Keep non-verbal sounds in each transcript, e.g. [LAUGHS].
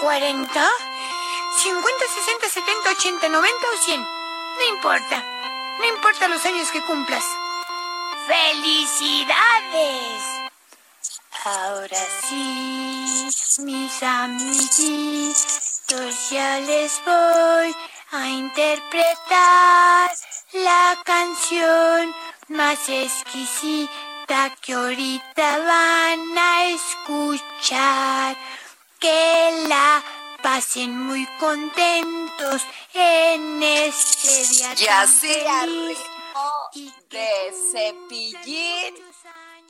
Cuarenta. 50, 60, 70, 80, 90 o 100. No importa. No importa los años que cumplas. ¡Felicidades! Ahora sí, mis amiguitos, ya les voy a interpretar la canción más exquisita que ahorita van a escuchar. Que la pasen muy contentos en este día. Ya Y que de cepillín.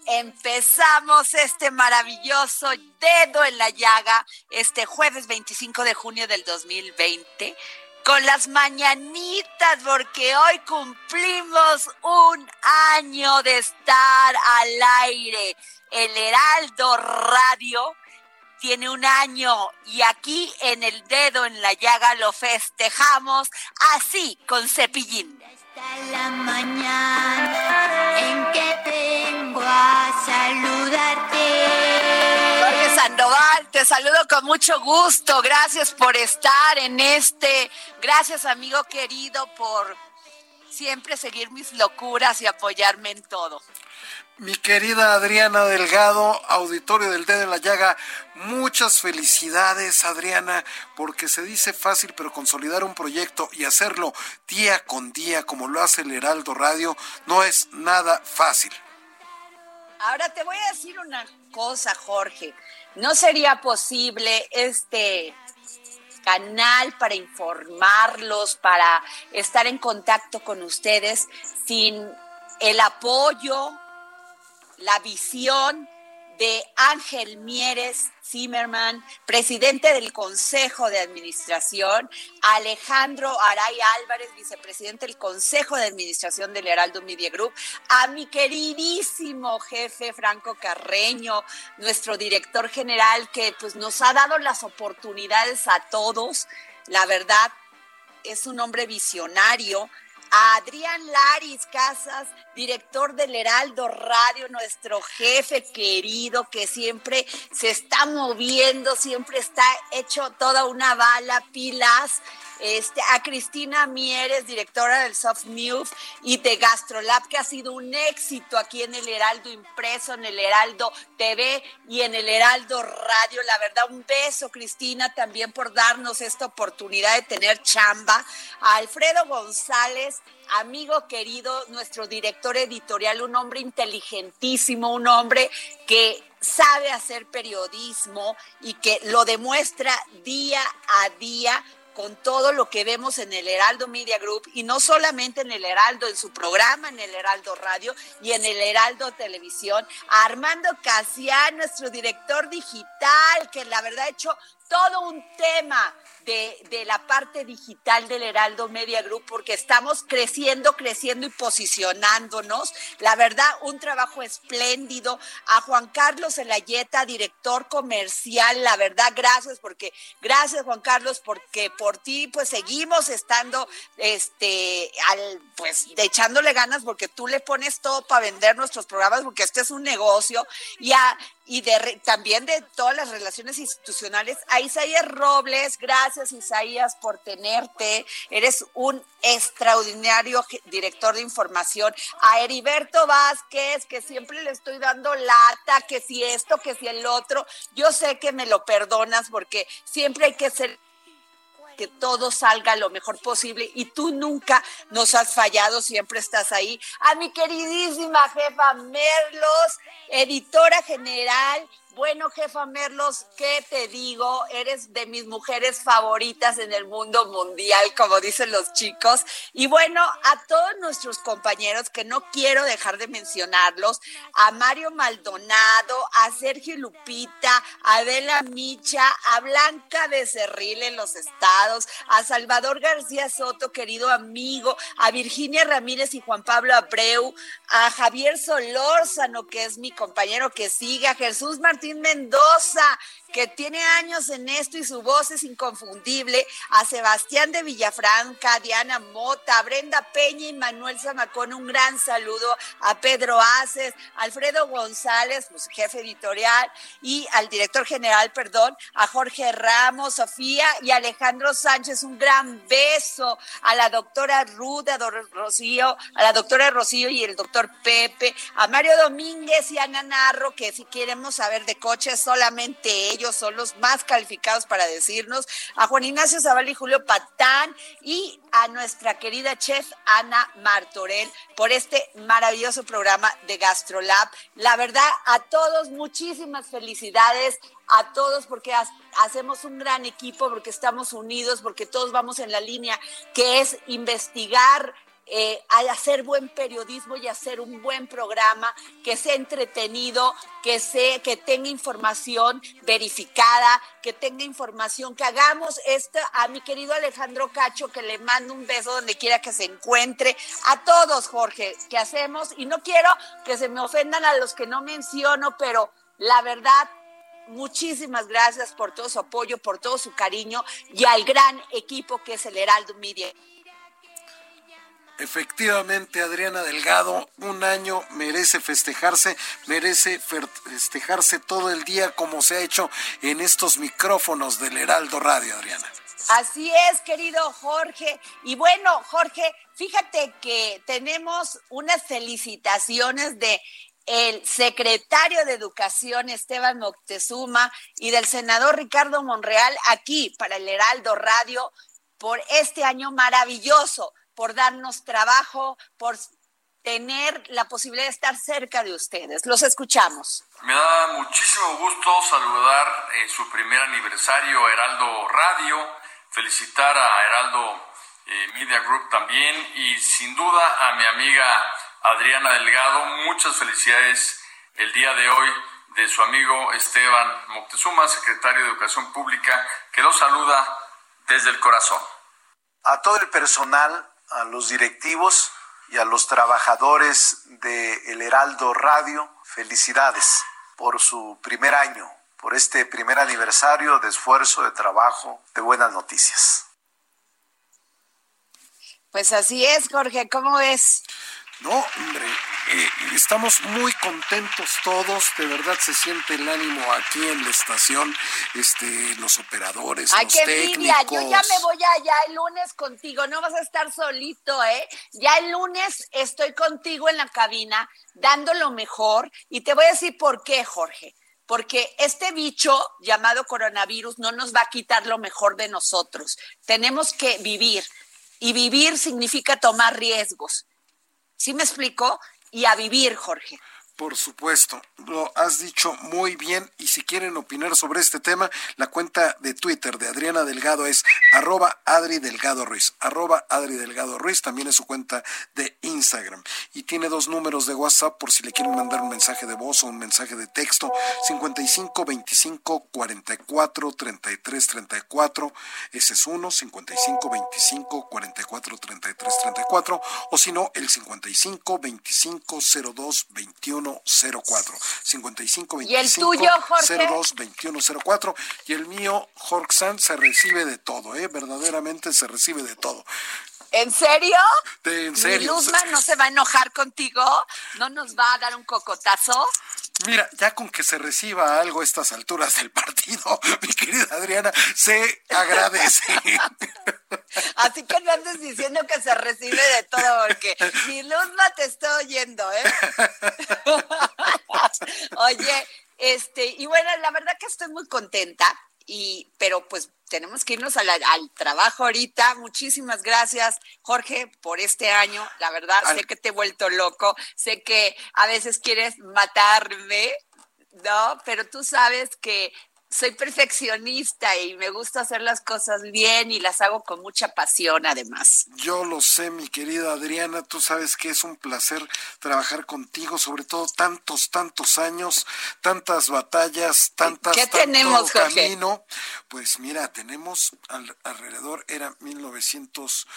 Empezamos este maravilloso dedo en la llaga este jueves 25 de junio del 2020 con las mañanitas porque hoy cumplimos un año de estar al aire. El Heraldo Radio tiene un año y aquí en el dedo en la llaga lo festejamos así con cepillín. Hasta la mañana en que vengo a saludarte. Jorge Sandoval, te saludo con mucho gusto. Gracias por estar en este. Gracias, amigo querido, por siempre seguir mis locuras y apoyarme en todo. Mi querida Adriana Delgado, auditorio del Dedo en la Llaga, muchas felicidades Adriana, porque se dice fácil, pero consolidar un proyecto y hacerlo día con día como lo hace el Heraldo Radio no es nada fácil. Ahora te voy a decir una cosa, Jorge. No sería posible este canal para informarlos, para estar en contacto con ustedes sin el apoyo, la visión de Ángel Mieres Zimmerman, presidente del Consejo de Administración, Alejandro Aray Álvarez, vicepresidente del Consejo de Administración del Heraldo Media Group, a mi queridísimo jefe Franco Carreño, nuestro director general que pues nos ha dado las oportunidades a todos. La verdad, es un hombre visionario, Adrián Laris Casas, director del Heraldo Radio, nuestro jefe querido que siempre se está moviendo, siempre está hecho toda una bala, pilas. Este, a Cristina Mieres, directora del Soft News y de Gastrolab, que ha sido un éxito aquí en el Heraldo Impreso, en el Heraldo TV y en el Heraldo Radio. La verdad, un beso, Cristina, también por darnos esta oportunidad de tener chamba. A Alfredo González, amigo querido, nuestro director editorial, un hombre inteligentísimo, un hombre que sabe hacer periodismo y que lo demuestra día a día con todo lo que vemos en el Heraldo Media Group y no solamente en el Heraldo, en su programa, en el Heraldo Radio y en el Heraldo Televisión, Armando Casián, nuestro director digital, que la verdad ha hecho todo un tema de, la parte digital del Heraldo Media Group, porque estamos creciendo, creciendo y posicionándonos. La verdad, un trabajo espléndido. A Juan Carlos Elayeta, director comercial, la verdad, gracias, porque gracias Juan Carlos, porque por ti pues seguimos estando, este, al, pues echándole ganas, porque tú le pones todo para vender nuestros programas, porque este es un negocio. Y a y de, también de todas las relaciones institucionales. A Isaías Robles, gracias Isaías por tenerte. Eres un extraordinario director de información. A Heriberto Vázquez, que siempre le estoy dando lata, que si esto, que si el otro. Yo sé que me lo perdonas porque siempre hay que ser que todo salga lo mejor posible y tú nunca nos has fallado, siempre estás ahí. A mi queridísima jefa Merlos, editora general bueno, jefa Merlos, ¿qué te digo? Eres de mis mujeres favoritas en el mundo mundial, como dicen los chicos. Y bueno, a todos nuestros compañeros, que no quiero dejar de mencionarlos, a Mario Maldonado, a Sergio Lupita, a Adela Micha, a Blanca Becerril en los estados, a Salvador García Soto, querido amigo, a Virginia Ramírez y Juan Pablo Abreu, a Javier Solórzano, que es mi compañero que sigue, a Jesús Martínez Mendoza, que tiene años en esto y su voz es inconfundible, a Sebastián de Villafranca, Diana Mota, Brenda Peña y Manuel Zamacón, un gran saludo, a Pedro Aces, Alfredo González, pues, jefe editorial, y al director general, perdón, a Jorge Ramos, Sofía y Alejandro Sánchez, un gran beso, a la doctora Ruda, Rocío, a la doctora Rocío y el doctor Pepe, a Mario Domínguez y a Nanarro, que si queremos saber de coches, solamente ellos son los más calificados para decirnos, a Juan Ignacio Zavala y Julio Patán y a nuestra querida chef Ana Martorell por este maravilloso programa de GastroLab. La verdad, a todos muchísimas felicidades a todos porque hacemos un gran equipo, porque estamos unidos, porque todos vamos en la línea que es investigar eh, hacer buen periodismo y hacer un buen programa que sea entretenido, que, sea, que tenga información verificada, que tenga información, que hagamos esto a mi querido Alejandro Cacho, que le mando un beso donde quiera que se encuentre, a todos, Jorge, que hacemos, y no quiero que se me ofendan a los que no menciono, pero la verdad, muchísimas gracias por todo su apoyo, por todo su cariño y al gran equipo que es el Heraldo Media. Efectivamente, Adriana Delgado, un año merece festejarse, merece festejarse todo el día como se ha hecho en estos micrófonos del Heraldo Radio, Adriana. Así es, querido Jorge. Y bueno, Jorge, fíjate que tenemos unas felicitaciones de el secretario de Educación Esteban Moctezuma y del senador Ricardo Monreal aquí para el Heraldo Radio por este año maravilloso por darnos trabajo, por tener la posibilidad de estar cerca de ustedes. Los escuchamos. Me da muchísimo gusto saludar en su primer aniversario Heraldo Radio, felicitar a Heraldo eh, Media Group también y sin duda a mi amiga Adriana Delgado, muchas felicidades el día de hoy de su amigo Esteban Moctezuma, secretario de Educación Pública, que lo saluda desde el corazón. A todo el personal a los directivos y a los trabajadores de El Heraldo Radio, felicidades por su primer año, por este primer aniversario de esfuerzo, de trabajo, de buenas noticias. Pues así es, Jorge, ¿cómo es? No, hombre, eh, estamos muy contentos todos, de verdad se siente el ánimo aquí en la estación, este, los operadores, Ay, los qué técnicos. Yo ya me voy allá el lunes contigo, no vas a estar solito, ¿eh? Ya el lunes estoy contigo en la cabina, dando lo mejor, y te voy a decir por qué, Jorge. Porque este bicho llamado coronavirus no nos va a quitar lo mejor de nosotros. Tenemos que vivir. Y vivir significa tomar riesgos. ¿Sí me explico? y a vivir, Jorge. Por supuesto, lo has dicho muy bien y si quieren opinar sobre este tema, la cuenta de Twitter de Adriana Delgado es arroba Adri Delgado Ruiz, arroba Adri Delgado Ruiz, también es su cuenta de Instagram. Y tiene dos números de WhatsApp por si le quieren mandar un mensaje de voz o un mensaje de texto, 55 25 44 33 34, ese es uno, 55 25 44 33 34 o si no, el 55 25 02 21 2104. 55 ¿Y el tuyo, Jorge? 02 2104. Y el mío, Jorge se recibe de todo, ¿eh? Verdaderamente se recibe de todo. ¿En serio? en serio. ¿Mi Luzma no se va a enojar contigo? ¿No nos va a dar un cocotazo? Mira, ya con que se reciba algo a estas alturas del partido, [LAUGHS] mi querida Adriana, se agradece. [LAUGHS] Así que no andes diciendo que se recibe de todo, porque mi Luzma te está oyendo, ¿eh? [LAUGHS] Oye, este, y bueno, la verdad que estoy muy contenta, y, pero pues tenemos que irnos al trabajo ahorita. Muchísimas gracias, Jorge, por este año. La verdad, sé que te he vuelto loco, sé que a veces quieres matarme, ¿no? Pero tú sabes que soy perfeccionista y me gusta hacer las cosas bien y las hago con mucha pasión además. Yo lo sé, mi querida Adriana, tú sabes que es un placer trabajar contigo, sobre todo tantos, tantos años, tantas batallas, tantas, ¿Qué tenemos, camino. Pues mira, tenemos alrededor, era 1900,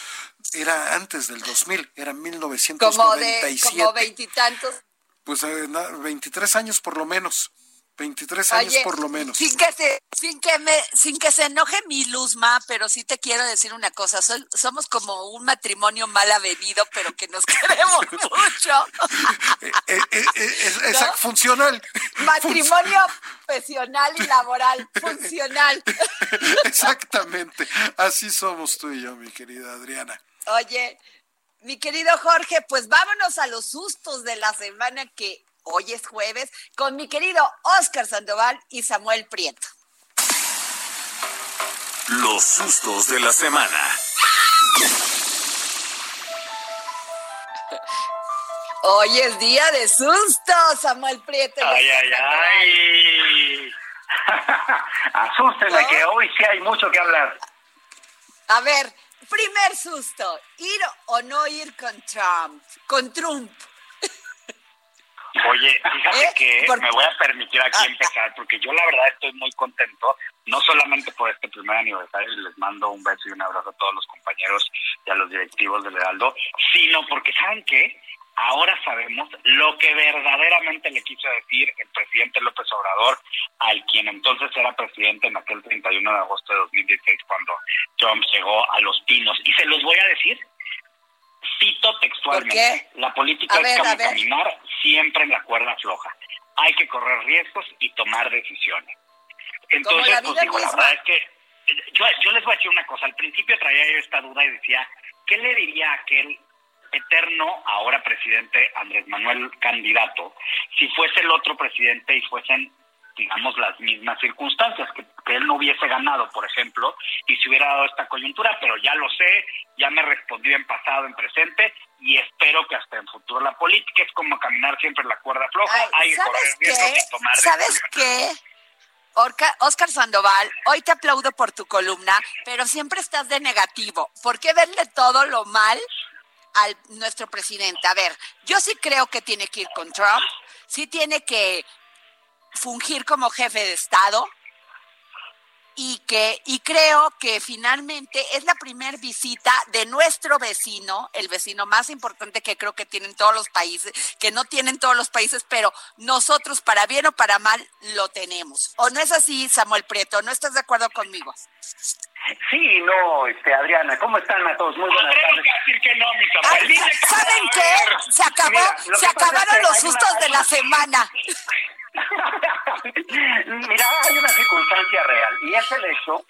era antes del 2000, era 1997. Como de, como veintitantos. Pues 23 eh, años por lo menos. 23 años por lo menos. Sin que, se, sin, que me, sin que se enoje mi Luzma, pero sí te quiero decir una cosa. somos como un matrimonio mal avenido, pero que nos [LAUGHS] queremos mucho. [LAUGHS] Eh, eh, eh, funcional. Matrimonio profesional y laboral, funcional. [LAUGHS] Exactamente. Así somos tú y yo, mi querida Adriana. Oye, mi querido Jorge, pues vámonos a los sustos de la semana que hoy es jueves, con mi querido Oscar Sandoval y Samuel Prieto. Los sustos de la semana. Hoy es día de susto, Samuel Prieto. Ay, ay, ay. [LAUGHS] Asústenme que hoy sí hay mucho que hablar. A ver, primer susto, ir o no ir con Trump, con Trump. Oye, fíjate ¿Eh? que me voy a permitir aquí ah, empezar, porque yo la verdad estoy muy contento, no solamente por este primer aniversario, y les mando un beso y un abrazo a todos los compañeros y a los directivos del Heraldo, sino porque, ¿saben qué? Ahora sabemos lo que verdaderamente le quiso decir el presidente López Obrador, al quien entonces era presidente en aquel 31 de agosto de 2016, cuando Trump llegó a Los Pinos. Y se los voy a decir Cito textualmente, la política es como caminar siempre en la cuerda floja. Hay que correr riesgos y tomar decisiones. Entonces, pues digo, la verdad es que yo, yo les voy a decir una cosa. Al principio traía yo esta duda y decía, ¿qué le diría a aquel eterno ahora presidente Andrés Manuel candidato si fuese el otro presidente y fuesen digamos, las mismas circunstancias, que, él no hubiese ganado, por ejemplo, y se hubiera dado esta coyuntura, pero ya lo sé, ya me respondió en pasado, en presente, y espero que hasta en futuro la política es como caminar siempre en la cuerda floja, hay que correr y tomar ¿Sabes qué? Oscar Sandoval, hoy te aplaudo por tu columna, pero siempre estás de negativo. ¿Por qué verle todo lo mal al nuestro presidente? A ver, yo sí creo que tiene que ir con Trump, sí tiene que fungir como jefe de Estado y que y creo que finalmente es la primera visita de nuestro vecino, el vecino más importante que creo que tienen todos los países, que no tienen todos los países, pero nosotros para bien o para mal lo tenemos. ¿O no es así, Samuel Prieto? ¿No estás de acuerdo conmigo? Sí, no, este, Adriana, ¿cómo están a todos? Muy buenas tardes. decir que no, ¿Saben qué? Se acabó, se acabaron los sustos de la semana. [LAUGHS] Mira, hay una circunstancia real y es el hecho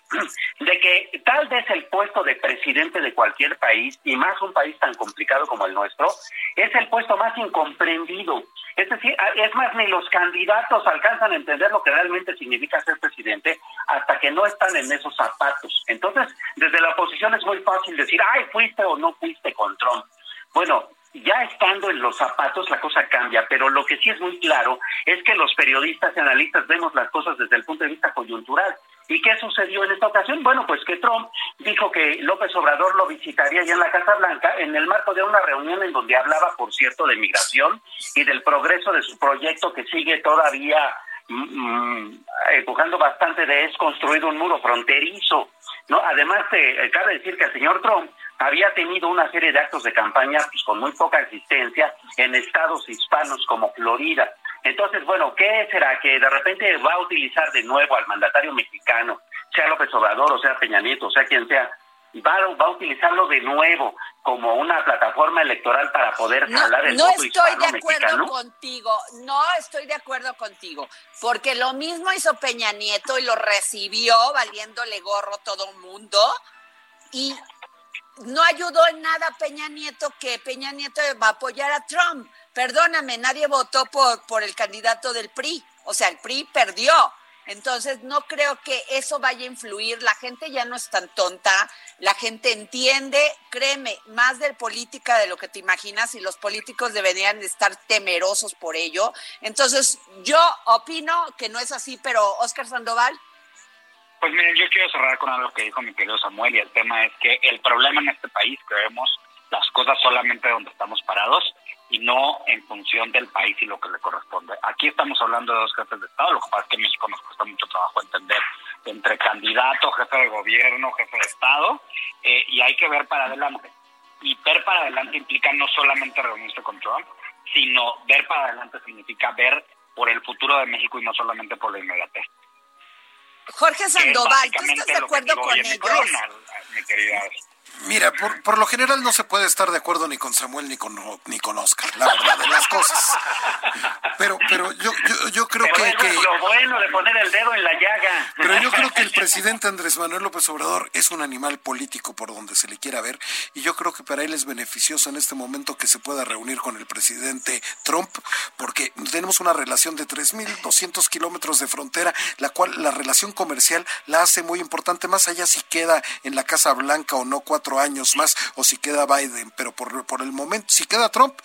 de que tal vez el puesto de presidente de cualquier país, y más un país tan complicado como el nuestro, es el puesto más incomprendido. Es decir, es más, ni los candidatos alcanzan a entender lo que realmente significa ser presidente hasta que no están en esos zapatos. Entonces, desde la oposición es muy fácil decir, ay, fuiste o no fuiste con Trump. Bueno, ya estando en los zapatos la cosa cambia, pero lo que sí es muy claro es que los periodistas y analistas vemos las cosas desde el punto de vista coyuntural. ¿Y qué sucedió en esta ocasión? Bueno, pues que Trump dijo que López Obrador lo visitaría ya en la Casa Blanca en el marco de una reunión en donde hablaba, por cierto, de migración y del progreso de su proyecto que sigue todavía mm, mm, empujando bastante de es construir un muro fronterizo. ¿no? Además, eh, cabe decir que el señor Trump había tenido una serie de actos de campaña pues, con muy poca existencia en estados hispanos como Florida. Entonces, bueno, ¿qué será? Que de repente va a utilizar de nuevo al mandatario mexicano, sea López Obrador o sea Peña Nieto, o sea quien sea, va, va a utilizarlo de nuevo como una plataforma electoral para poder jalar el no estoy de acuerdo contigo, no estoy de acuerdo contigo, porque lo mismo hizo Peña Nieto y lo recibió valiéndole gorro todo el mundo y no ayudó en nada Peña Nieto que Peña Nieto va a apoyar a Trump. Perdóname, nadie votó por, por el candidato del PRI. O sea, el PRI perdió. Entonces, no creo que eso vaya a influir. La gente ya no es tan tonta. La gente entiende, créeme, más de política de lo que te imaginas y los políticos deberían estar temerosos por ello. Entonces, yo opino que no es así, pero Oscar Sandoval. Pues miren, yo quiero cerrar con algo que dijo mi querido Samuel y el tema es que el problema en este país que vemos las cosas solamente donde estamos parados y no en función del país y lo que le corresponde. Aquí estamos hablando de dos jefes de Estado, lo que pasa es que en México nos cuesta mucho trabajo entender entre candidato, jefe de gobierno, jefe de Estado, eh, y hay que ver para adelante. Y ver para adelante implica no solamente reunirse con Trump, sino ver para adelante significa ver por el futuro de México y no solamente por la inmediatez. Jorge Sandoval, ¿tú estás de acuerdo con ellos? mi querida Mira, por, por, lo general no se puede estar de acuerdo ni con Samuel ni con ni con Oscar, la verdad de las cosas. Pero pero yo yo, yo creo que, que, lo bueno de poner el dedo en la llaga. Pero yo creo que el presidente Andrés Manuel López Obrador es un animal político por donde se le quiera ver y yo creo que para él es beneficioso en este momento que se pueda reunir con el presidente Trump porque tenemos una relación de 3.200 kilómetros de frontera, la cual la relación comercial la hace muy importante más allá si queda en la Casa Blanca o no cuatro años más o si queda Biden, pero por, por el momento, si queda Trump,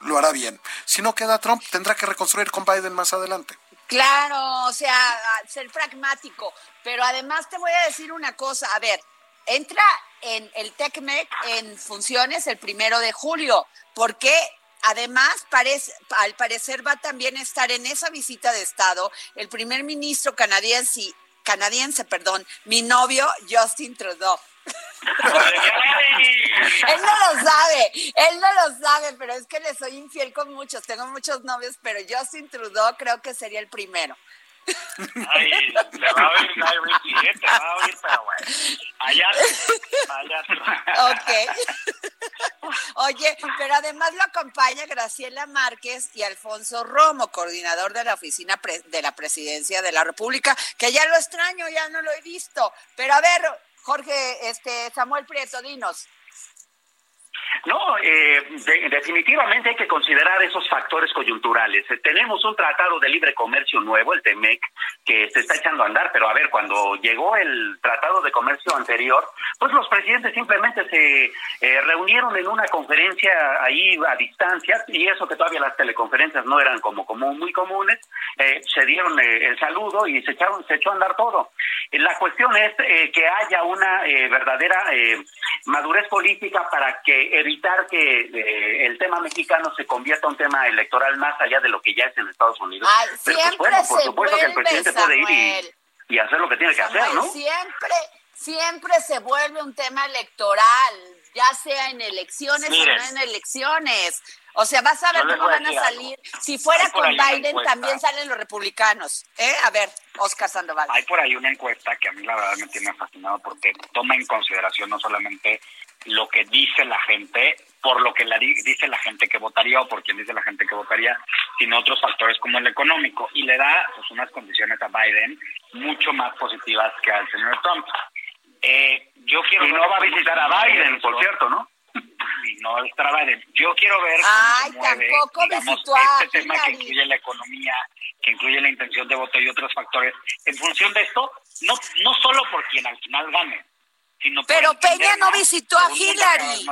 lo hará bien. Si no queda Trump, tendrá que reconstruir con Biden más adelante. Claro, o sea, ser pragmático. Pero además te voy a decir una cosa. A ver, entra en el TECMEC en funciones el primero de julio, porque además parece, al parecer va también a estar en esa visita de Estado el primer ministro canadiense, canadiense, perdón, mi novio Justin Trudeau él no lo sabe, él no lo sabe, pero es que le soy infiel con muchos. Tengo muchos novios, pero Justin Trudeau creo que sería el primero. Ay, te va a oír, ¿eh? te va a oír, pero bueno. Allá, allá. Ok. Oye, pero además lo acompaña Graciela Márquez y Alfonso Romo, coordinador de la oficina de la presidencia de la República, que ya lo extraño, ya no lo he visto. Pero a ver, Jorge, este, Samuel Prieto, dinos. No, eh, definitivamente hay que considerar esos factores coyunturales. Eh, tenemos un tratado de libre comercio nuevo, el TEMEC, que se está echando a andar, pero a ver, cuando llegó el tratado de comercio anterior, pues los presidentes simplemente se eh, reunieron en una conferencia ahí a distancia, y eso que todavía las teleconferencias no eran como, como muy comunes, se dieron el saludo y se, echaron, se echó a andar todo. La cuestión es que haya una verdadera madurez política para que evitar que eh, el tema mexicano se convierta en un tema electoral más allá de lo que ya es en Estados Unidos. Pero pues, bueno, por supuesto que el presidente puede ir y, hacer lo que tiene que hacer, ¿no? Siempre, siempre se vuelve un tema electoral, ya sea en elecciones o no en elecciones. O sea, vas a ver cómo van a salir. Si fuera con Biden, también salen los republicanos. ¿eh? A ver, Oscar Sandoval. Hay por ahí una encuesta que a mí la verdad me tiene fascinado porque toma en consideración no solamente lo que dice la gente, por lo que la dice la gente que votaría o por quien dice la gente que votaría, sino otros factores como el económico. Y le da pues, unas condiciones a Biden mucho más positivas que al señor Trump. Eh, yo quiero y no va a visitar a Biden, por cierto, ¿no? Y no Biden. Yo quiero ver cómo se mueve, digamos, este tema que incluye la economía, que incluye la intención de voto y otros factores, en función de esto, no, no solo por quien al final gane, pero Peña no visitó a Hillary.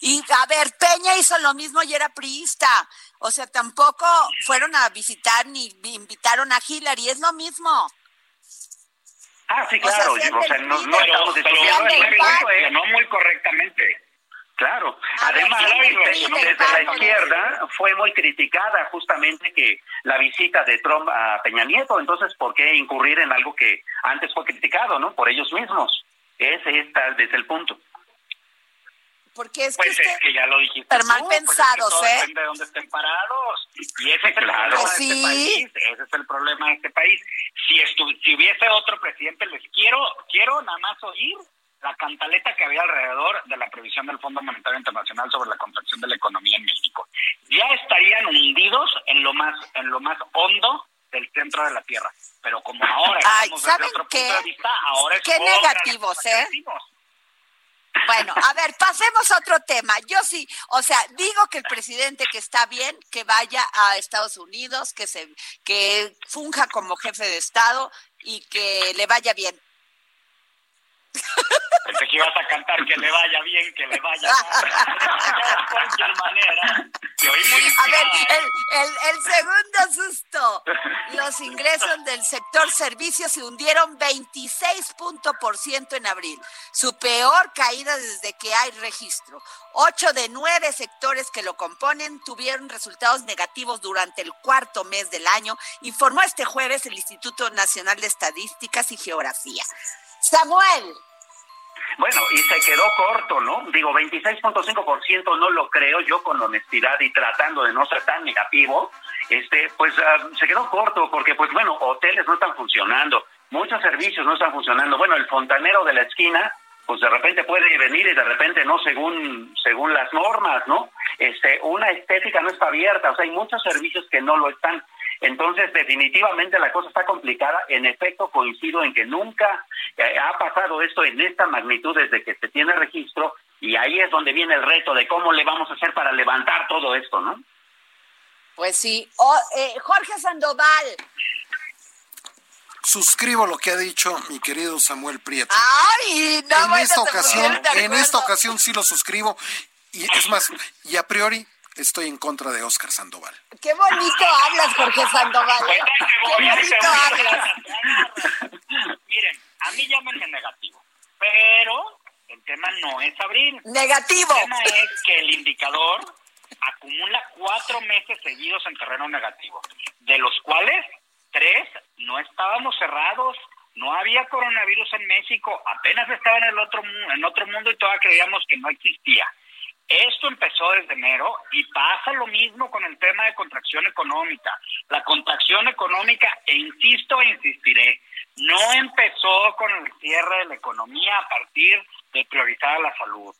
Y a ver, Peña hizo lo mismo y era priista. O sea, tampoco fueron a visitar ni invitaron a Hillary, es lo mismo. Ah, sí, claro. O sea, no, no estamos pero, no muy correctamente. Claro, además desde la izquierda fue muy criticada justamente que la visita de Trump a Peña Nieto, entonces ¿por qué incurrir en algo que antes fue criticado, no? Por ellos mismos. Ese está desde el punto. Porque es pues que, es que ya lo dijiste pero mal pues pensados, es que ¿eh? Depende de dónde estén parados. Y ese es el Claro. problema de Sí. este país. Ese es el problema de este país. Si, estu- si hubiese otro presidente, les quiero, quiero nada más oír la cantaleta que había alrededor de la previsión del Fondo Monetario Internacional sobre la contracción de la economía en México. Ya estarían hundidos en lo más, en lo más hondo del centro de la tierra. Pero como ahora Ay, estamos desde ¿saben otro qué? punto de vista, ahora es Qué negativos, ¿eh? decimos. Bueno, a ver, pasemos a otro tema. Yo sí, o sea, digo que el presidente que está bien, que vaya a Estados Unidos, que se, que funja como jefe de Estado y que le vaya bien. Pensé que ibas a cantar que le vaya bien, que le vaya mal. [LAUGHS] de cualquier manera. Te oí muy A ver, el, el, el segundo susto. Los ingresos del sector servicios se hundieron 26 punto por ciento en abril, su peor caída desde que hay registro. Ocho de nueve sectores que lo componen tuvieron resultados negativos durante el cuarto mes del año, informó este jueves el Instituto Nacional de Estadísticas y Geografía. Samuel. Bueno, y se quedó corto, ¿no? Digo, 26.5% no lo creo yo con honestidad y tratando de no ser tan negativo, este, pues ah, se quedó corto porque, pues bueno, hoteles no están funcionando, muchos servicios no están funcionando. Bueno, el fontanero de la esquina, pues de repente puede venir y de repente no según según las normas, ¿no? Este, una estética no está abierta, o sea, hay muchos servicios que no lo están. Entonces, definitivamente la cosa está complicada. En efecto, coincido en que nunca eh, ha pasado esto en esta magnitud desde que se tiene registro y ahí es donde viene el reto de cómo le vamos a hacer para levantar todo esto, ¿no? Pues sí. Oh, eh, Jorge Sandoval. Suscribo lo que ha dicho mi querido Samuel Prieto. Ay, no en esta ocasión, en esta ocasión sí lo suscribo. Y es más, y a priori estoy en contra de Oscar Sandoval. Qué bonito hablas, Jorge Sandoval. ¿eh? Qué bonito hablas. Miren, a mí llámenme negativo, pero el tema no es abril. Negativo. El tema es que el indicador acumula cuatro meses seguidos en terreno negativo, de los cuales tres no estábamos cerrados, no había coronavirus en México, apenas estaba en el otro mu- en otro mundo y todavía creíamos que no existía. Esto empezó desde enero y pasa lo mismo con el tema de contracción económica. La contracción económica, e insisto e insistiré, no empezó con el cierre de la economía a partir de priorizar la salud.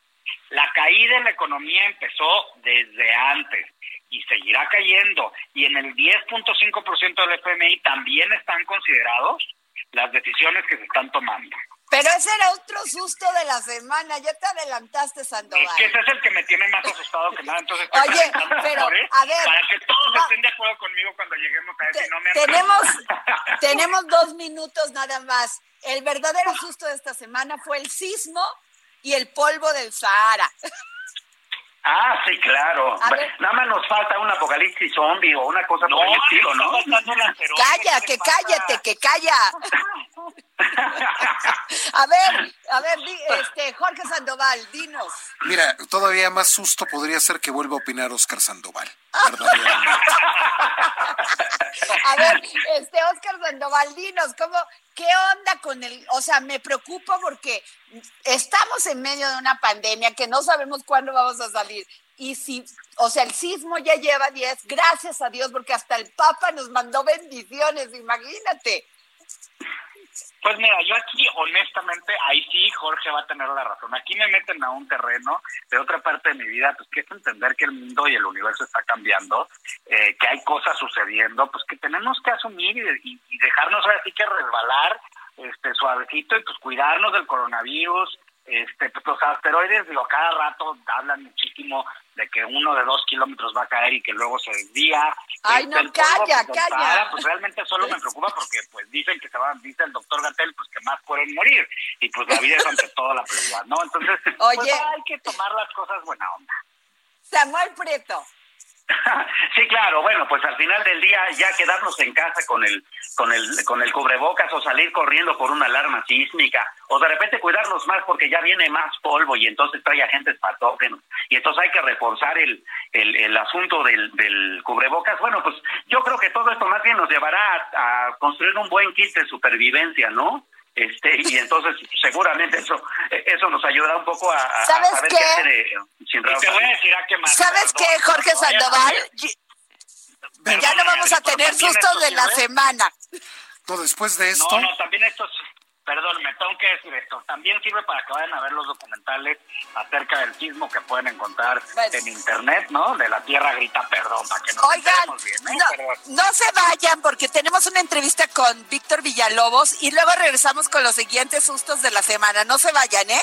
La caída en la economía empezó desde antes y seguirá cayendo. Y en el 10.5% del FMI también están considerados las decisiones que se están tomando. Pero ese era otro susto de la semana. Ya te adelantaste, Sandoval. Es que ese es el que me tiene más asustado que nada. Entonces, estoy Oye, pero, motores a ver, para que todos va- estén de acuerdo conmigo cuando lleguemos a eso. Te- no me tenemos, [LAUGHS] tenemos dos minutos nada más. El verdadero susto de esta semana fue el sismo y el polvo del Sahara. Ah, sí, claro. Ver. Nada más nos falta un apocalipsis zombie o una cosa No, por el estilo, ¿no? Calla, ¿qué que cállate, que calla. [LAUGHS] A ver, a ver, este, Jorge Sandoval, dinos. Mira, todavía más susto podría ser que vuelva a opinar Oscar Sandoval. A ver, este Oscar Sandoval, dinos, ¿cómo, qué onda con el, o sea, me preocupo porque estamos en medio de una pandemia que no sabemos cuándo vamos a salir. Y si, o sea, el sismo ya lleva 10, gracias a Dios, porque hasta el Papa nos mandó bendiciones, imagínate. Pues mira, yo aquí honestamente, ahí sí Jorge va a tener la razón. Aquí me meten a un terreno de otra parte de mi vida, pues que es entender que el mundo y el universo está cambiando, eh, que hay cosas sucediendo, pues que tenemos que asumir y, dejarnos ahora sí que resbalar este suavecito y pues cuidarnos del coronavirus, este, pues los asteroides, digo, cada rato hablan muchísimo de que uno de dos kilómetros va a caer y que luego se desvía. Ay, no, Este, calla, polvo, pues, calla. Pues realmente solo me preocupa porque pues dicen que se van, dice el doctor Gatel, pues que más pueden morir. Y pues la vida es ante [LAUGHS] todo la prioridad, ¿no? Entonces, pues hay que tomar las cosas buena onda. Samuel Prieto. [LAUGHS] Sí, claro, bueno, pues al final del día ya quedarnos en casa con el con el con el cubrebocas o salir corriendo por una alarma sísmica o de repente cuidarnos más porque ya viene más polvo y entonces trae agentes patógenos y entonces hay que reforzar el el, el asunto del, del cubrebocas. Bueno, pues yo creo que todo esto más bien nos llevará a, a construir un buen kit de supervivencia, ¿no? Este, y entonces seguramente eso eso nos ayudará un poco a, a- a ¿Sabes saber qué? qué hacer eh, sin Y te Rafa. voy a decir a qué más. ¿Sabes qué, Jorge Sandoval? Ya no vamos a tener sustos de la semana. No, después de esto, No, no, también esto es- Perdón, me tengo que decir esto. También sirve para que vayan a ver los documentales acerca del sismo que pueden encontrar Bueno. en internet, ¿no? De la Tierra grita perdón, para que nos Oigan, bien, ¿eh? no, Pero- no se vayan porque tenemos una entrevista con Víctor Villalobos y luego regresamos con los siguientes sustos de la semana. No se vayan, ¿eh?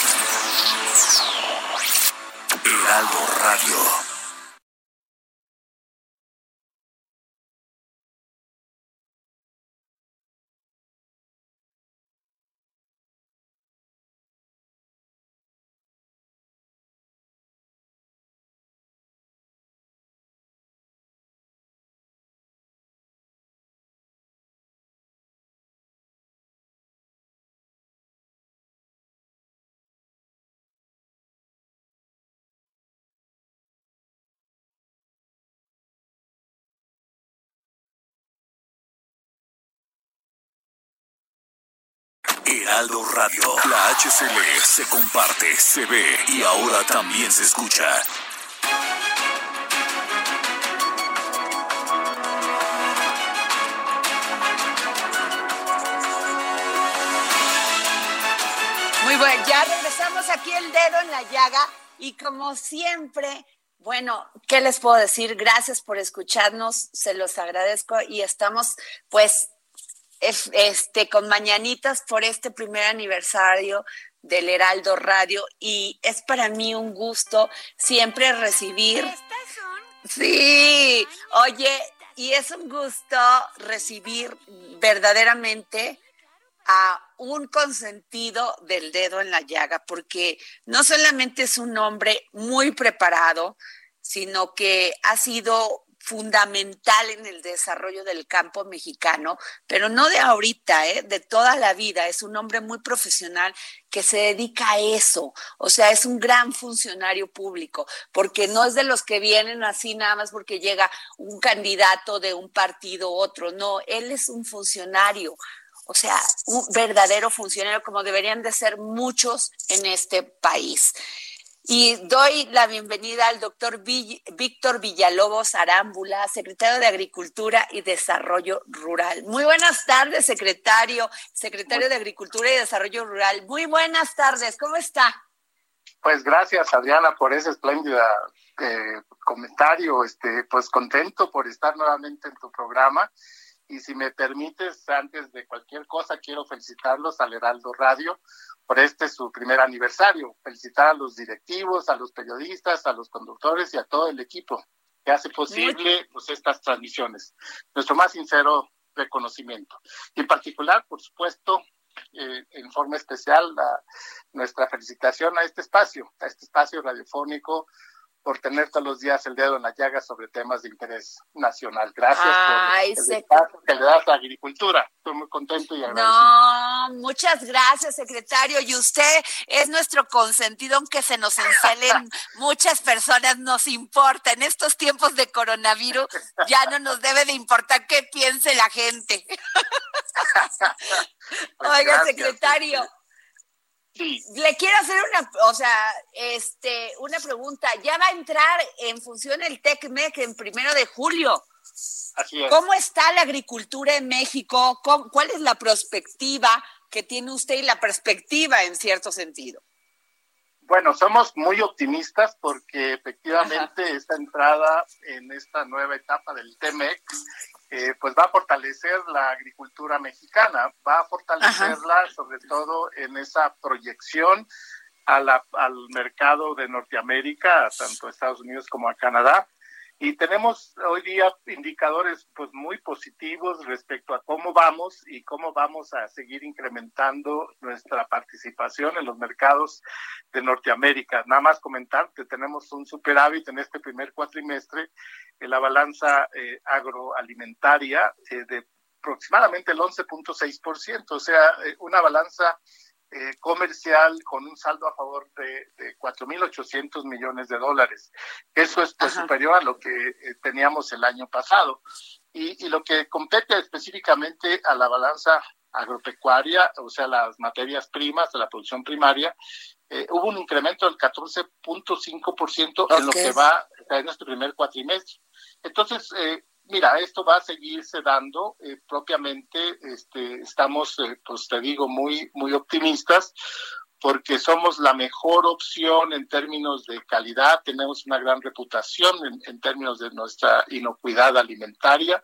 Heraldo Radio. Heraldo Radio. La HCL se comparte, se ve y ahora también se escucha. Muy bueno, ya regresamos aquí el dedo en la llaga y como siempre, bueno, ¿qué les puedo decir? Gracias por escucharnos, se los agradezco y estamos pues es- este con mañanitas por este primer aniversario del Heraldo Radio y es para mí un gusto siempre recibir Sí, oye, y es un gusto recibir verdaderamente a un consentido del dedo en la llaga, porque no solamente es un hombre muy preparado, sino que ha sido fundamental en el desarrollo del campo mexicano, pero no de ahorita, ¿eh? de toda la vida. Es un hombre muy profesional que se dedica a eso, o sea, es un gran funcionario público, porque no es de los que vienen así nada más porque llega un candidato de un partido u otro, no, él es un funcionario, o sea, un verdadero funcionario como deberían de ser muchos en este país. Y doy la bienvenida al doctor Víctor Villalobos Arámbula, secretario de Agricultura y Desarrollo Rural. Muy buenas tardes, secretario, secretario de Agricultura y Desarrollo Rural. Muy buenas tardes, ¿cómo está? Pues gracias, Adriana, por ese espléndida eh, comentario. Este, pues contento por estar nuevamente en tu programa. Y si me permites, antes de cualquier cosa, quiero felicitarlos al Heraldo Radio por este su primer aniversario. Felicitar a los directivos, a los periodistas, a los conductores y a todo el equipo que hace posible pues, estas transmisiones. Nuestro más sincero reconocimiento. Y en particular, por supuesto, eh, en forma especial, la, nuestra felicitación a este espacio, a este espacio radiofónico, por tener todos los días el dedo en la llaga sobre temas de interés nacional. Gracias Ay, por el espacio que le das a agricultura. Estoy muy contento y agradecido. No, muchas gracias, secretario. Y usted es nuestro consentido, aunque se nos encelen [LAUGHS] muchas personas, nos importa. En estos tiempos de coronavirus ya no nos debe de importar qué piense la gente. [LAUGHS] [LAUGHS] Pues Oiga, gracias. secretario. Le quiero hacer una, o sea, este, una pregunta. Ya va a entrar en función el TECMEC en primero de julio. Así es. ¿Cómo está la agricultura en México? ¿Cómo- ¿Cuál es la perspectiva que tiene usted y la perspectiva en cierto sentido? Bueno, somos muy optimistas porque efectivamente esta entrada en esta nueva etapa del TEMEC eh, pues va a fortalecer la agricultura mexicana, va a fortalecerla sobre todo en esa proyección a la- al mercado de Norteamérica, tanto a Estados Unidos como a Canadá. Y tenemos hoy día indicadores pues muy positivos respecto a cómo vamos y cómo vamos a seguir incrementando nuestra participación en los mercados de Norteamérica. Nada más comentar que tenemos un superávit en este primer cuatrimestre en la balanza eh, agroalimentaria eh, de aproximadamente el 11.6%, o sea, eh, una balanza eh, comercial con un saldo a favor de, de 4.800 millones de dólares. Eso es pues, superior a lo que eh, teníamos el año pasado. Y, y lo que compete específicamente a la balanza agropecuaria, o sea, las materias primas de la producción primaria, eh, hubo un incremento del 14.5% en lo Ok. que va en este primer cuatrimestre. Entonces, eh, mira, esto va a seguirse dando eh, propiamente, este, estamos, eh, pues te digo, muy, muy optimistas porque somos la mejor opción en términos de calidad, tenemos una gran reputación en, en términos de nuestra inocuidad alimentaria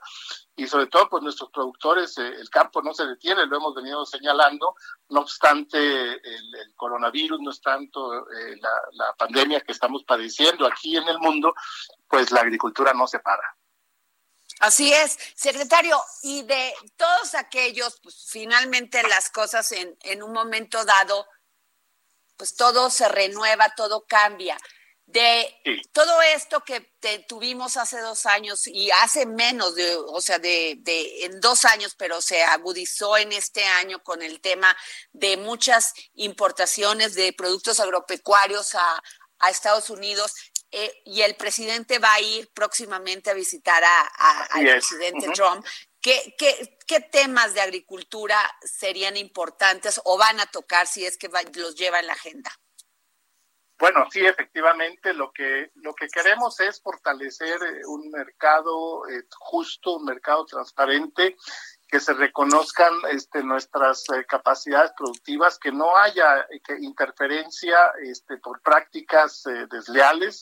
y sobre todo pues nuestros productores, eh, el campo no se detiene, lo hemos venido señalando, no obstante el, coronavirus, no es tanto la pandemia que estamos padeciendo aquí en el mundo, pues la agricultura no se para. Así es, secretario, y de todos aquellos, pues finalmente las cosas en, en un momento dado, pues todo se renueva, todo cambia. De todo esto que te- tuvimos hace dos años y hace menos de, o sea, de, de en dos años, pero se agudizó en este año con el tema de muchas importaciones de productos agropecuarios a, a Estados Unidos. Eh, y el presidente va a ir próximamente a visitar a, a- al presidente. Trump. ¿Qué, qué, qué temas de agricultura serían importantes o van a tocar si es que va- los lleva en la agenda? Bueno, sí, efectivamente, lo que lo que queremos es fortalecer eh, un mercado eh, justo, un mercado transparente, que se reconozcan este, nuestras eh, capacidades productivas, que no haya eh, que interferencia este, por prácticas eh, desleales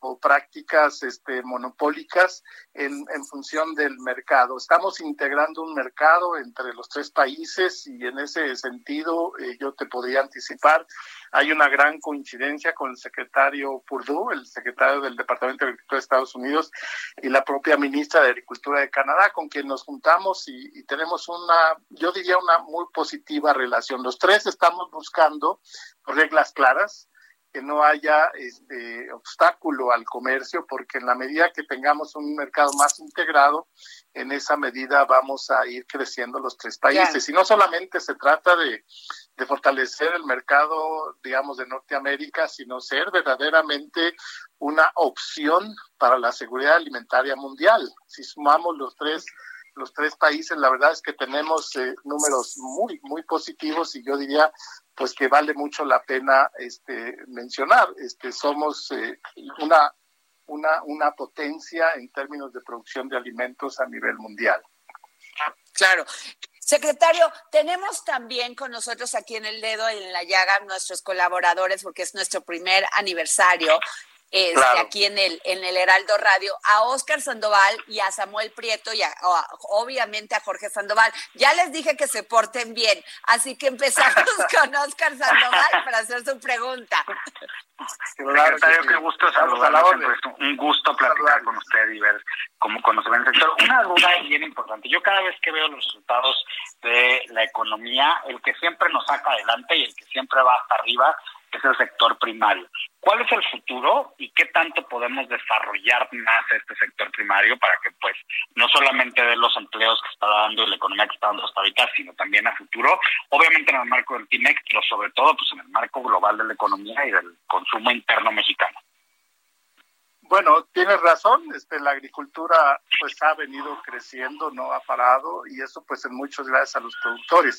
o prácticas este, monopólicas en, en función del mercado. Estamos integrando un mercado entre los tres países y en ese sentido eh, yo te podría anticipar, hay una gran coincidencia con el secretario Purdue, el secretario del Departamento de Agricultura de Estados Unidos y la propia ministra de Agricultura de Canadá, con quien nos juntamos y, y tenemos una, yo diría, una muy positiva relación. Los tres estamos buscando reglas claras, que no haya este obstáculo al comercio, porque en la medida que tengamos un mercado más integrado, en esa medida vamos a ir creciendo los tres países. Claro. Y no solamente se trata de, de fortalecer el mercado, digamos, de Norteamérica, sino ser verdaderamente una opción para la seguridad alimentaria mundial. Si sumamos los tres los tres países, la verdad es que tenemos eh, números muy, muy positivos y yo diría pues que vale mucho la pena este, mencionar. Este, somos eh, una, una, una potencia en términos de producción de alimentos a nivel mundial. Claro. Secretario, tenemos también con nosotros aquí en el dedo, en la llaga, nuestros colaboradores, porque es nuestro primer aniversario. Este, Claro. aquí en el en el Heraldo Radio a Óscar Sandoval y a Samuel Prieto y a- a- obviamente a Jorge Sandoval. Ya les dije que se porten bien, así que empezamos [LAUGHS] con Óscar Sandoval para hacer su pregunta. Secretario, qué gusto Estamos a la saludarlo. orden. Siempre es un gusto platicar con usted y ver cómo conocer el sector. Una duda bien importante. Yo cada vez que veo los resultados de la economía, el que siempre nos saca adelante y el que siempre va hasta arriba es el sector primario. ¿Cuál es el futuro y qué tanto podemos desarrollar más este sector primario para que pues no solamente de los empleos que está dando y la economía que está dando hasta ahorita, sino también a futuro, obviamente en el marco del TIMEC, pero sobre todo pues en el marco global de la economía y del consumo interno mexicano? Bueno, tienes razón, este, la agricultura pues ha venido creciendo, no ha parado y eso pues en muchos gracias a los productores.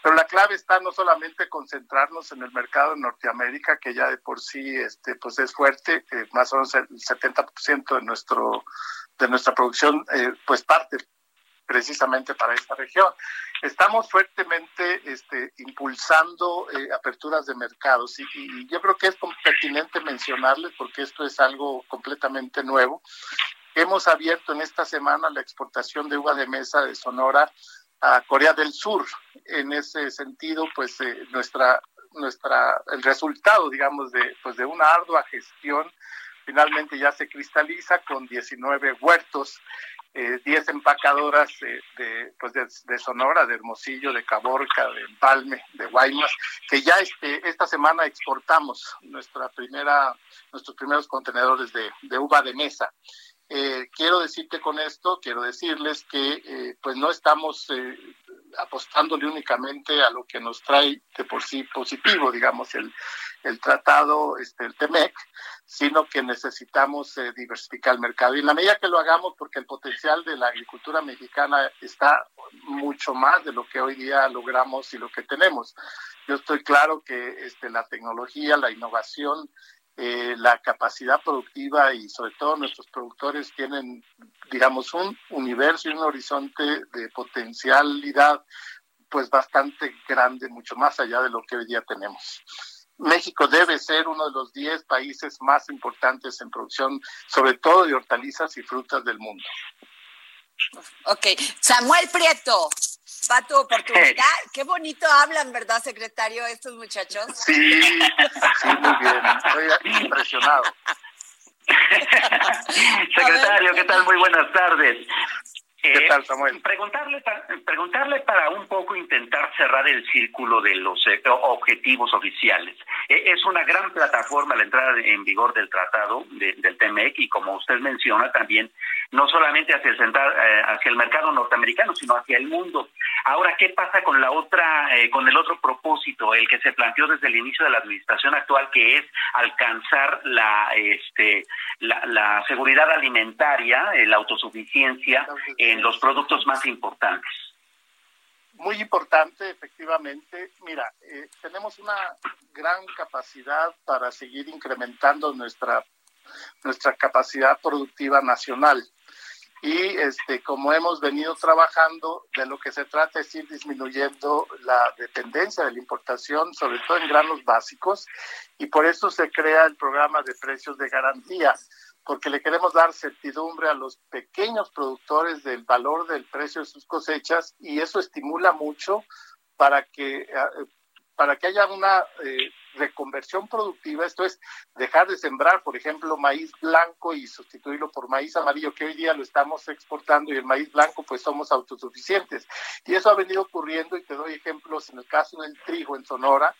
Pero la clave está no solamente concentrarnos en el mercado de Norteamérica, que ya de por sí este, pues es fuerte, más o menos el 70% de, nuestro, de nuestra producción eh, pues parte precisamente para esta región. Estamos fuertemente este, impulsando eh, aperturas de mercados y, y, yo creo que es pertinente mencionarles porque esto es algo completamente nuevo. Hemos abierto en esta semana la exportación de uva de mesa de Sonora a Corea del Sur. En ese sentido, pues eh, nuestra, nuestra, el resultado, digamos, de, pues, de una ardua gestión finalmente ya se cristaliza con 19 huertos, eh, 10 empacadoras de, pues de, Sonora, de Hermosillo, de Caborca, de Empalme, de Guaymas, que ya este, esta semana exportamos nuestra primera, nuestros primeros contenedores de, uva de mesa. Eh, quiero decirte con esto, quiero decirles que eh, pues no estamos eh, apostándole únicamente a lo que nos trae de por sí positivo, digamos, el, el tratado, este, el TEMEC, sino que necesitamos diversificar el mercado. Y en la medida que lo hagamos, porque el potencial de la agricultura mexicana está mucho más de lo que hoy día logramos y lo que tenemos. Yo estoy claro que este, la tecnología, la innovación, eh, la capacidad productiva y sobre todo nuestros productores tienen, digamos, un universo y un horizonte de potencialidad pues bastante grande, mucho más allá de lo que hoy día tenemos. México debe ser uno de los 10 países más importantes en producción, sobre todo de hortalizas y frutas del mundo. Ok, Samuel Prieto, va tu oportunidad. [LAUGHS] Qué bonito hablan, ¿verdad, secretario, estos muchachos? Sí, sí, muy bien. Estoy impresionado. [LAUGHS] secretario, ¿qué tal? Muy buenas tardes. ¿Qué eh, tal, Samuel? Preguntarle, preguntarle para un poco intentar cerrar el círculo de los eh, objetivos oficiales. Eh, es una gran plataforma la entrada en vigor del tratado del TMEC y como usted menciona también no solamente hacia el, eh, hacia el mercado norteamericano, sino hacia el mundo. Ahora, ¿qué pasa con la otra, eh, con el otro propósito, el que se planteó desde el inicio de la administración actual, que es alcanzar la, este, la, seguridad alimentaria, eh, la autosuficiencia en los productos más importantes? Muy importante, efectivamente. Mira, tenemos una gran capacidad para seguir incrementando nuestra nuestra capacidad productiva nacional y este como hemos venido trabajando de lo que se trata es ir disminuyendo la dependencia de la importación sobre todo en granos básicos y por eso se crea el programa de precios de garantía porque le queremos dar certidumbre a los pequeños productores del valor del precio de sus cosechas y eso estimula mucho para que eh, para que haya una eh, reconversión productiva, esto es dejar de sembrar, por ejemplo, maíz blanco y sustituirlo por maíz amarillo, que hoy día lo estamos exportando y el maíz blanco pues somos autosuficientes. Y eso ha venido ocurriendo y te doy ejemplos en el caso del trigo en Sonora,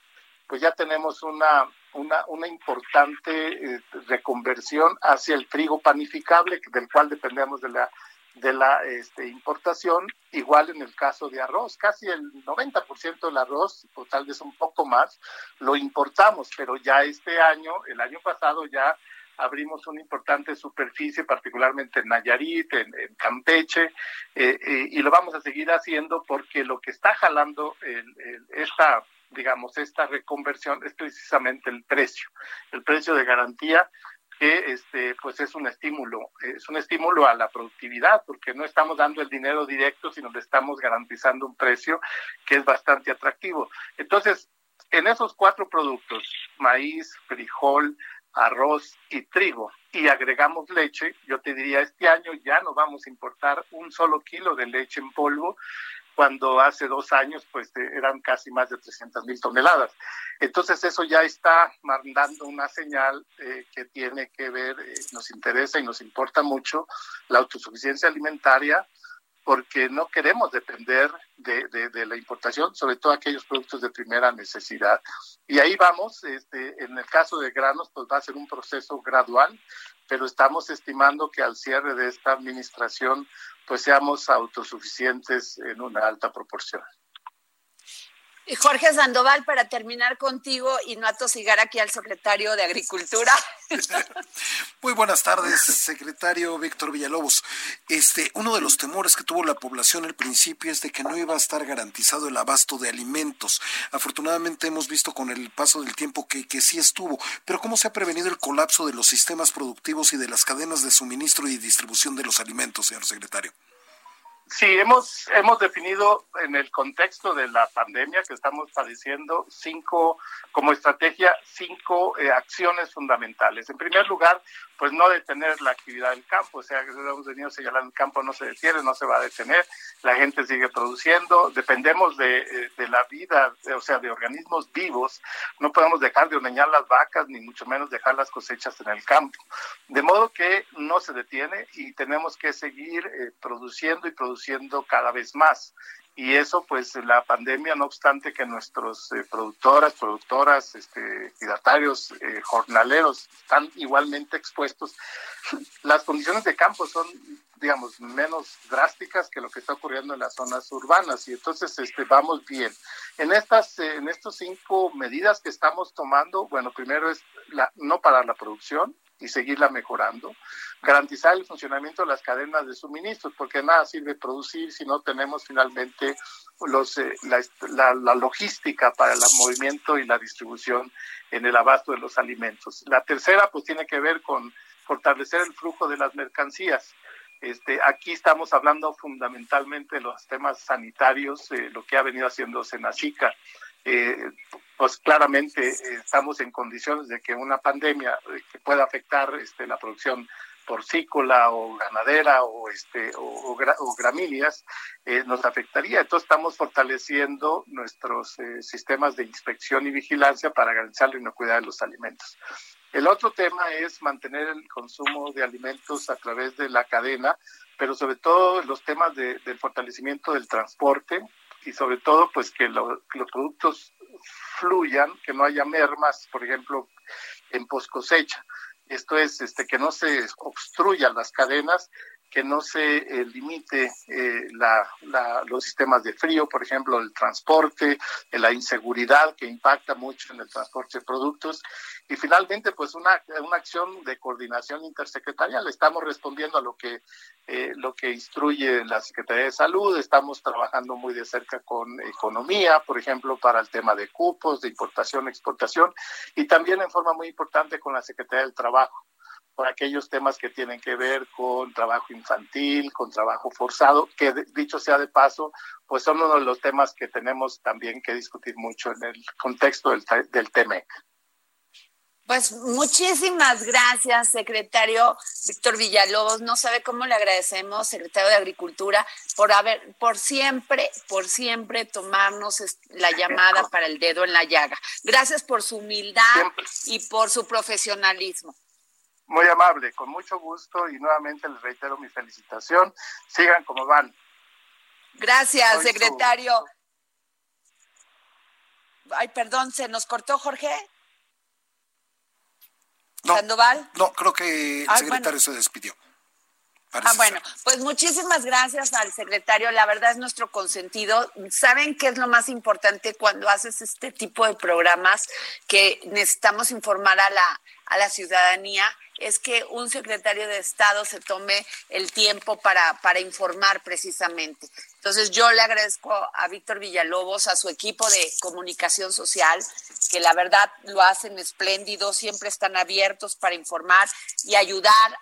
pues ya tenemos una, una, importante eh, reconversión hacia el trigo panificable, del cual dependemos de la de la este, importación, igual en el caso de arroz, casi el 90% del arroz, o tal vez un poco más, lo importamos, pero ya este año, el año pasado ya abrimos una importante superficie, particularmente en Nayarit, en, Campeche, eh, eh, y lo vamos a seguir haciendo porque lo que está jalando esta digamos, esta reconversión es precisamente el precio, el precio de garantía que este pues es un estímulo, es un estímulo a la productividad, porque no estamos dando el dinero directo, sino le estamos garantizando un precio que es bastante atractivo. Entonces, en esos cuatro productos, maíz, frijol, arroz y trigo, y agregamos leche, yo te diría, este año ya no vamos a importar un solo kilo de leche en polvo, cuando hace dos años pues eh, eran casi más de 300 mil toneladas. Entonces eso ya está mandando una señal eh, que tiene que ver, eh, nos interesa y nos importa mucho la autosuficiencia alimentaria porque no queremos depender de, la importación, sobre todo aquellos productos de primera necesidad. Y ahí vamos, este, en el caso de granos, pues va a ser un proceso gradual, pero estamos estimando que al cierre de esta administración, pues seamos autosuficientes en una alta proporción. Jorge Sandoval, para terminar contigo y no atosigar aquí al secretario de Agricultura. [LAUGHS] Muy buenas tardes, secretario Víctor Villalobos. Este, uno de los temores que tuvo la población al principio es de que no iba a estar garantizado el abasto de alimentos. Afortunadamente hemos visto con el paso del tiempo que, que sí estuvo, pero ¿cómo se ha prevenido el colapso de los sistemas productivos y de las cadenas de suministro y distribución de los alimentos, señor secretario? Sí, hemos, hemos definido en el contexto de la pandemia que estamos padeciendo cinco, como estrategia, cinco eh, acciones fundamentales. En primer lugar, pues no detener la actividad del campo, o sea, hemos venido señalando, el campo no se detiene, no se va a detener, la gente sigue produciendo, dependemos de, eh, de la vida, o sea, de organismos vivos, no podemos dejar de ordeñar las vacas, ni mucho menos dejar las cosechas en el campo. De modo que no se detiene y tenemos que seguir eh, produciendo y produciendo cada vez más y eso pues la pandemia no obstante que nuestros eh, productoras productoras este eh, jornaleros están igualmente expuestos [LAUGHS] las condiciones de campo son digamos menos drásticas que lo que está ocurriendo en las zonas urbanas. Y entonces este vamos bien. En estas eh, en estos cinco medidas que estamos tomando bueno primero es la no parar la producción y seguirla mejorando. Garantizar el funcionamiento de las cadenas de suministros, porque nada sirve producir si no tenemos finalmente los, eh, la, logística para el movimiento y la distribución en el abasto de los alimentos. La tercera, pues tiene que ver con fortalecer el flujo de las mercancías. Este, aquí estamos hablando fundamentalmente de los temas sanitarios, eh, lo que ha venido haciendo Senacica. Eh, pues claramente eh, estamos en condiciones de que una pandemia eh, que pueda afectar este, la producción porcícola o ganadera o este o, gramíneas eh, nos afectaría. Entonces estamos fortaleciendo nuestros sistemas de inspección y vigilancia para garantizar la inocuidad de los alimentos. El otro tema es mantener el consumo de alimentos a través de la cadena pero sobre todo los temas de, del fortalecimiento del transporte y sobre todo pues que, los productos fluyan, que no haya mermas, por ejemplo, en post cosecha. Esto es este, que no se obstruyan las cadenas que no se eh, limite eh, los sistemas de frío, por ejemplo, el transporte, eh, la inseguridad que impacta mucho en el transporte de productos. Y finalmente pues una, una acción de coordinación intersecretarial. Estamos respondiendo a lo que, lo que instruye la Secretaría de Salud, estamos trabajando muy de cerca con economía, por ejemplo, para el tema de cupos, de importación, exportación y también en forma muy importante con la Secretaría del Trabajo por aquellos temas que tienen que ver con trabajo infantil, con trabajo forzado, que dicho sea de paso, pues son uno de los temas que tenemos también que discutir mucho en el contexto del, del TEMEC. Pues muchísimas gracias, secretario Víctor Villalobos. No sabe cómo le agradecemos, secretario de Agricultura, por haber, por siempre, por siempre tomarnos la llamada para el dedo en la llaga. Gracias por su humildad y por su profesionalismo. Muy amable, con mucho gusto y nuevamente les reitero mi felicitación. Sigan como van. Gracias, secretario. Ay, perdón, ¿se nos cortó Jorge? No, ¿Sandoval? No, creo que el secretario se despidió. ah, bueno, pues muchísimas gracias al secretario. La verdad es nuestro consentido. ¿Saben qué es lo más importante cuando haces este tipo de programas que necesitamos informar a la, a la ciudadanía? Es que un secretario de Estado se tome el tiempo para, para informar precisamente. Entonces yo le agradezco a Víctor Villalobos, a su equipo de comunicación social, que la verdad lo hacen espléndido, siempre están abiertos para informar y ayudar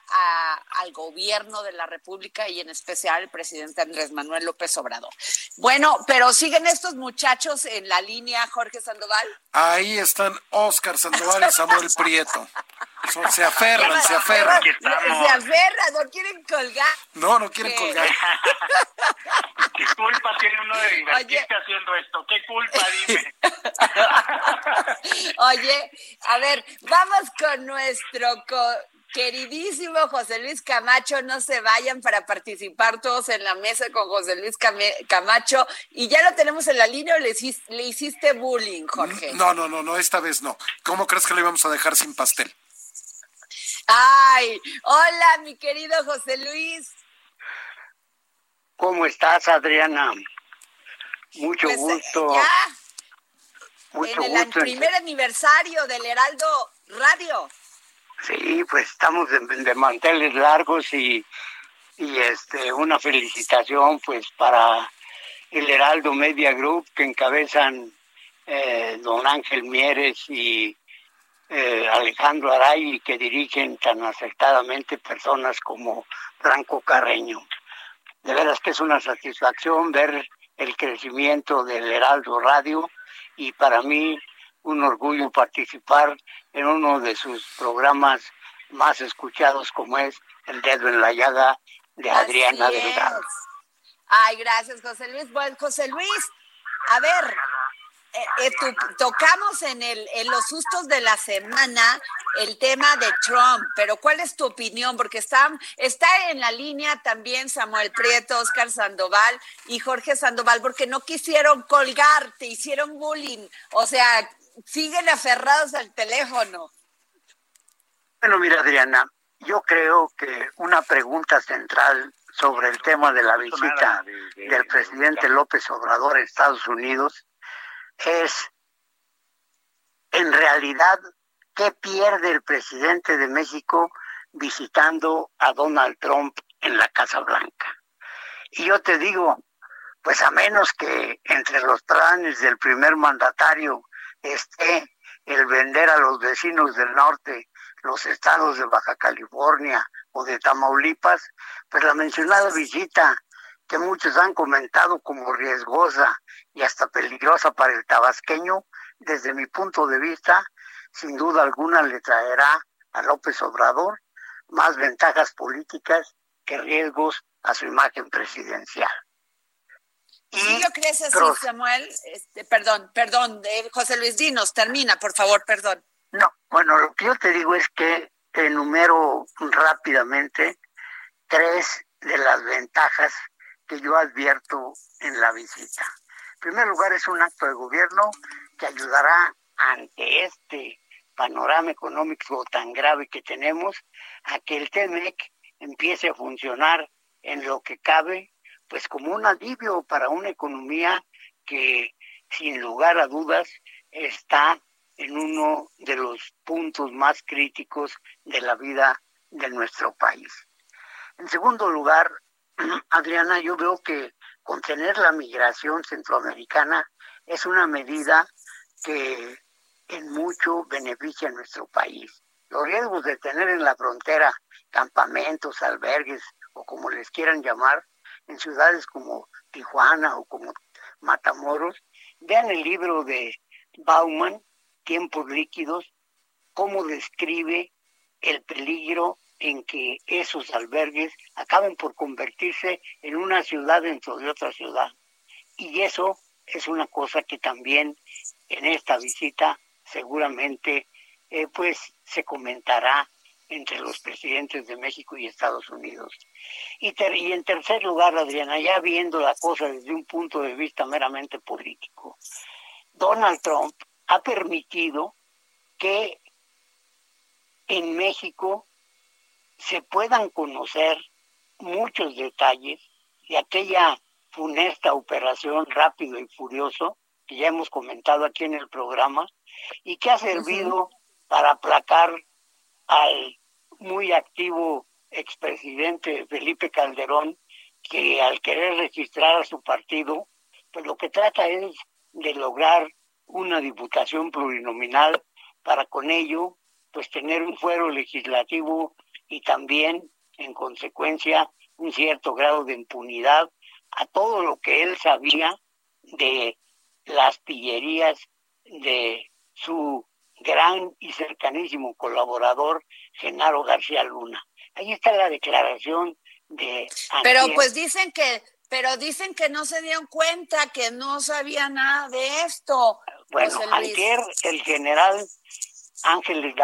al gobierno de la República y en especial al presidente Andrés Manuel López Obrador. Bueno, pero siguen estos muchachos en la línea, Jorge Sandoval. Ahí están Oscar Sandoval y Samuel Prieto se aferran, se aferran. Se aferran, no quieren colgar. No, no quieren colgar. [LAUGHS] ¿Qué culpa tiene uno de divertirse haciendo esto? ¿Qué culpa, dime? [LAUGHS] Oye, a ver, vamos con nuestro queridísimo José Luis Camacho, no se vayan para participar todos en la mesa con José Luis Camacho. Y ya lo tenemos en la línea o le hiciste, bullying, Jorge. No, no, no, no, esta vez no. ¿Cómo crees que le íbamos a dejar sin pastel? Ay, hola, mi querido José Luis. ¿Cómo estás, Adriana? Mucho pues, gusto. Mucho en el primer aniversario del Heraldo Radio. Sí, pues estamos de, manteles largos y, y este una felicitación pues para el Heraldo Media Group que encabezan eh, don Ángel Mieres y eh, Alejandro Aray y que dirigen tan acertadamente personas como Franco Carreño. De veras que es una satisfacción ver el crecimiento del Heraldo Radio y para mí un orgullo participar en uno de sus programas más escuchados como es El Dedo en la Llaga de Adriana Delgado. Ay, gracias, José Luis. Bueno, José Luis, a ver, eh, eh, tocamos en, el, en los sustos de la semana el tema de Trump, pero ¿cuál es tu opinión? Porque está, está en la línea también Samuel Prieto, Oscar Sandoval y Jorge Sandoval, porque no quisieron colgarte, hicieron bullying. O sea, siguen aferrados al teléfono. Bueno, mira, Adriana, yo creo que una pregunta central sobre el tema de la visita del presidente López Obrador a Estados Unidos es, en realidad, ¿qué pierde el presidente de México visitando a Donald Trump en la Casa Blanca? Y yo te digo, pues a menos que entre los planes del primer mandatario esté el vender a los vecinos del norte los estados de Baja California o de Tamaulipas, pues la mencionada visita que muchos han comentado como riesgosa y hasta peligrosa para el tabasqueño, desde mi punto de vista, sin duda alguna le traerá a López Obrador más ventajas políticas que riesgos a su imagen presidencial. ¿Sí lo crees así, Samuel? Este, perdón, perdón, eh, José Luis Dinos, termina, por favor, perdón. No, bueno, lo que yo te digo es que enumero rápidamente tres de las ventajas que yo advierto en la visita. En primer lugar, es un acto de gobierno que ayudará ante este panorama económico tan grave que tenemos a que el TEMEC empiece a funcionar en lo que cabe pues como un alivio para una economía que sin lugar a dudas está en uno de los puntos más críticos de la vida de nuestro país. En segundo lugar, Adriana, yo veo que contener la migración centroamericana es una medida que en mucho beneficia a nuestro país. Los riesgos de tener en la frontera campamentos, albergues o como les quieran llamar, en ciudades como Tijuana o como Matamoros, vean el libro de Bauman, Tiempos líquidos, cómo describe el peligro en que esos albergues acaben por convertirse en una ciudad dentro de otra ciudad. Y eso es una cosa que también en esta visita seguramente eh, pues se comentará entre los presidentes de México y Estados Unidos. Y, y en tercer lugar, Adriana, ya viendo la cosa desde un punto de vista meramente político, Donald Trump ha permitido que en México se puedan conocer muchos detalles de aquella funesta operación rápido y furioso que ya hemos comentado aquí en el programa y que ha servido para aplacar al muy activo expresidente Felipe Calderón, que al querer registrar a su partido, pues lo que trata es de lograr una diputación plurinominal para con ello pues tener un fuero legislativo y también en consecuencia un cierto grado de impunidad a todo lo que él sabía de las pillerías de su gran y cercanísimo colaborador Genaro García Luna. Ahí está la declaración de... Pero pues dicen que, pero dicen que no se dieron cuenta, que no sabía nada de esto. Bueno, ayer el general Ángeles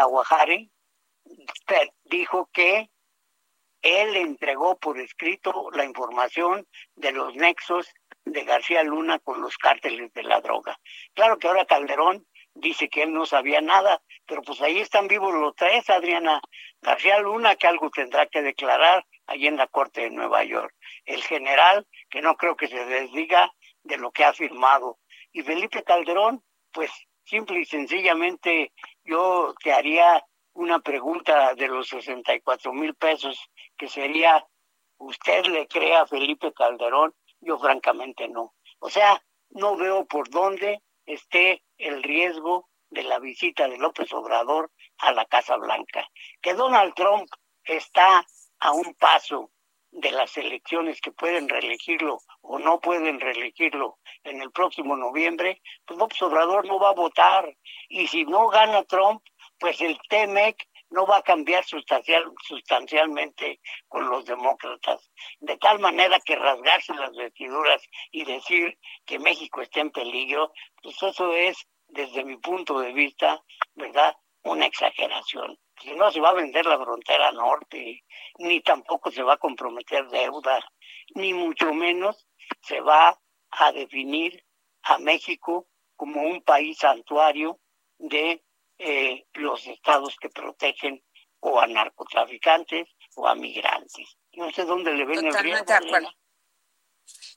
Aguajare dijo que él entregó por escrito la información de los nexos de García Luna con los cárteles de la droga. Claro que ahora Calderón dice que él no sabía nada, pero pues ahí están vivos los tres, Adriana. García Luna, que algo tendrá que declarar allí en la Corte de Nueva York. El general, que no creo que se desdiga de lo que ha firmado. Y Felipe Calderón, pues simple y sencillamente yo te haría una pregunta de los 64 mil pesos, que sería, ¿usted le cree a Felipe Calderón? Yo francamente no. O sea, no veo por dónde esté el riesgo de la visita de López Obrador a la Casa Blanca. Que Donald Trump está a un paso de las elecciones que pueden reelegirlo o no pueden reelegirlo en el próximo noviembre, pues López Obrador no va a votar. Y si no gana Trump, pues el TEMEC no va a cambiar sustancial, sustancialmente con los demócratas. De tal manera que rasgarse las vestiduras y decir que México está en peligro, pues eso es, desde mi punto de vista, ¿verdad? Una exageración. Si no se va a vender la frontera norte, ni tampoco se va a comprometer deuda, ni mucho menos se va a definir a México como un país santuario de eh, los estados que protegen o a narcotraficantes o a migrantes. No sé dónde le ven Totalmente el de acuerdo.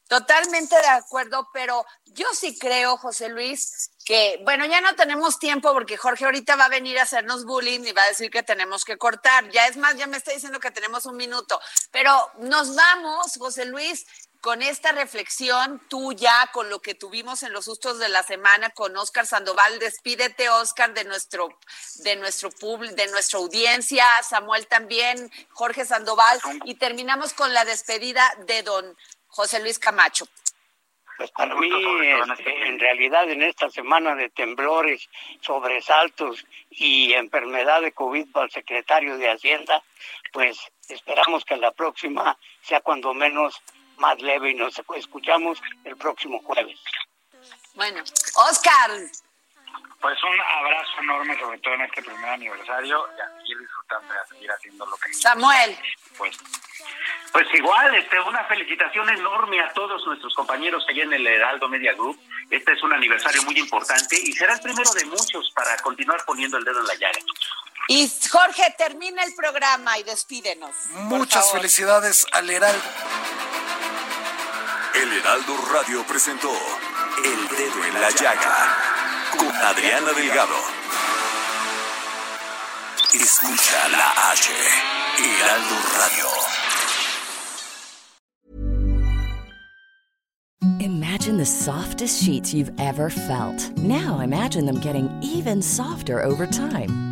Totalmente de acuerdo, pero yo sí creo, José Luis, que, bueno, ya no tenemos tiempo porque Jorge ahorita va a venir a hacernos bullying y va a decir que tenemos que cortar. Ya es más, ya me está diciendo que tenemos un minuto, pero nos vamos, José Luis, con esta reflexión tuya, con lo que tuvimos en los sustos de la semana con Oscar Sandoval. Despídete, Oscar, de nuestro, de nuestro público, de nuestra audiencia, Samuel también, Jorge Sandoval, y terminamos con la despedida de don José Luis Camacho. Pues para mí, este, en realidad, en esta semana de temblores, sobresaltos y enfermedad de COVID para el secretario de Hacienda, pues esperamos que la próxima sea cuando menos más leve y nos escuchamos el próximo jueves. Bueno, Oscar. Pues un abrazo enorme, sobre todo en este primer aniversario, y a seguir disfrutando y a seguir haciendo lo que... Samuel. Pues, pues igual, este, una felicitación enorme a todos nuestros compañeros allá en el Heraldo Media Group. Este es un aniversario muy importante y será el primero de muchos para continuar poniendo el dedo en la llaga. Y Jorge, termina el programa y despídenos. Muchas felicidades al Heraldo. El Heraldo Radio presentó El Dedo en la Llaga con Adriana Delgado. Escucha la H, Heraldo Radio. Imagine the softest sheets you've ever felt. Now imagine them getting even softer over time.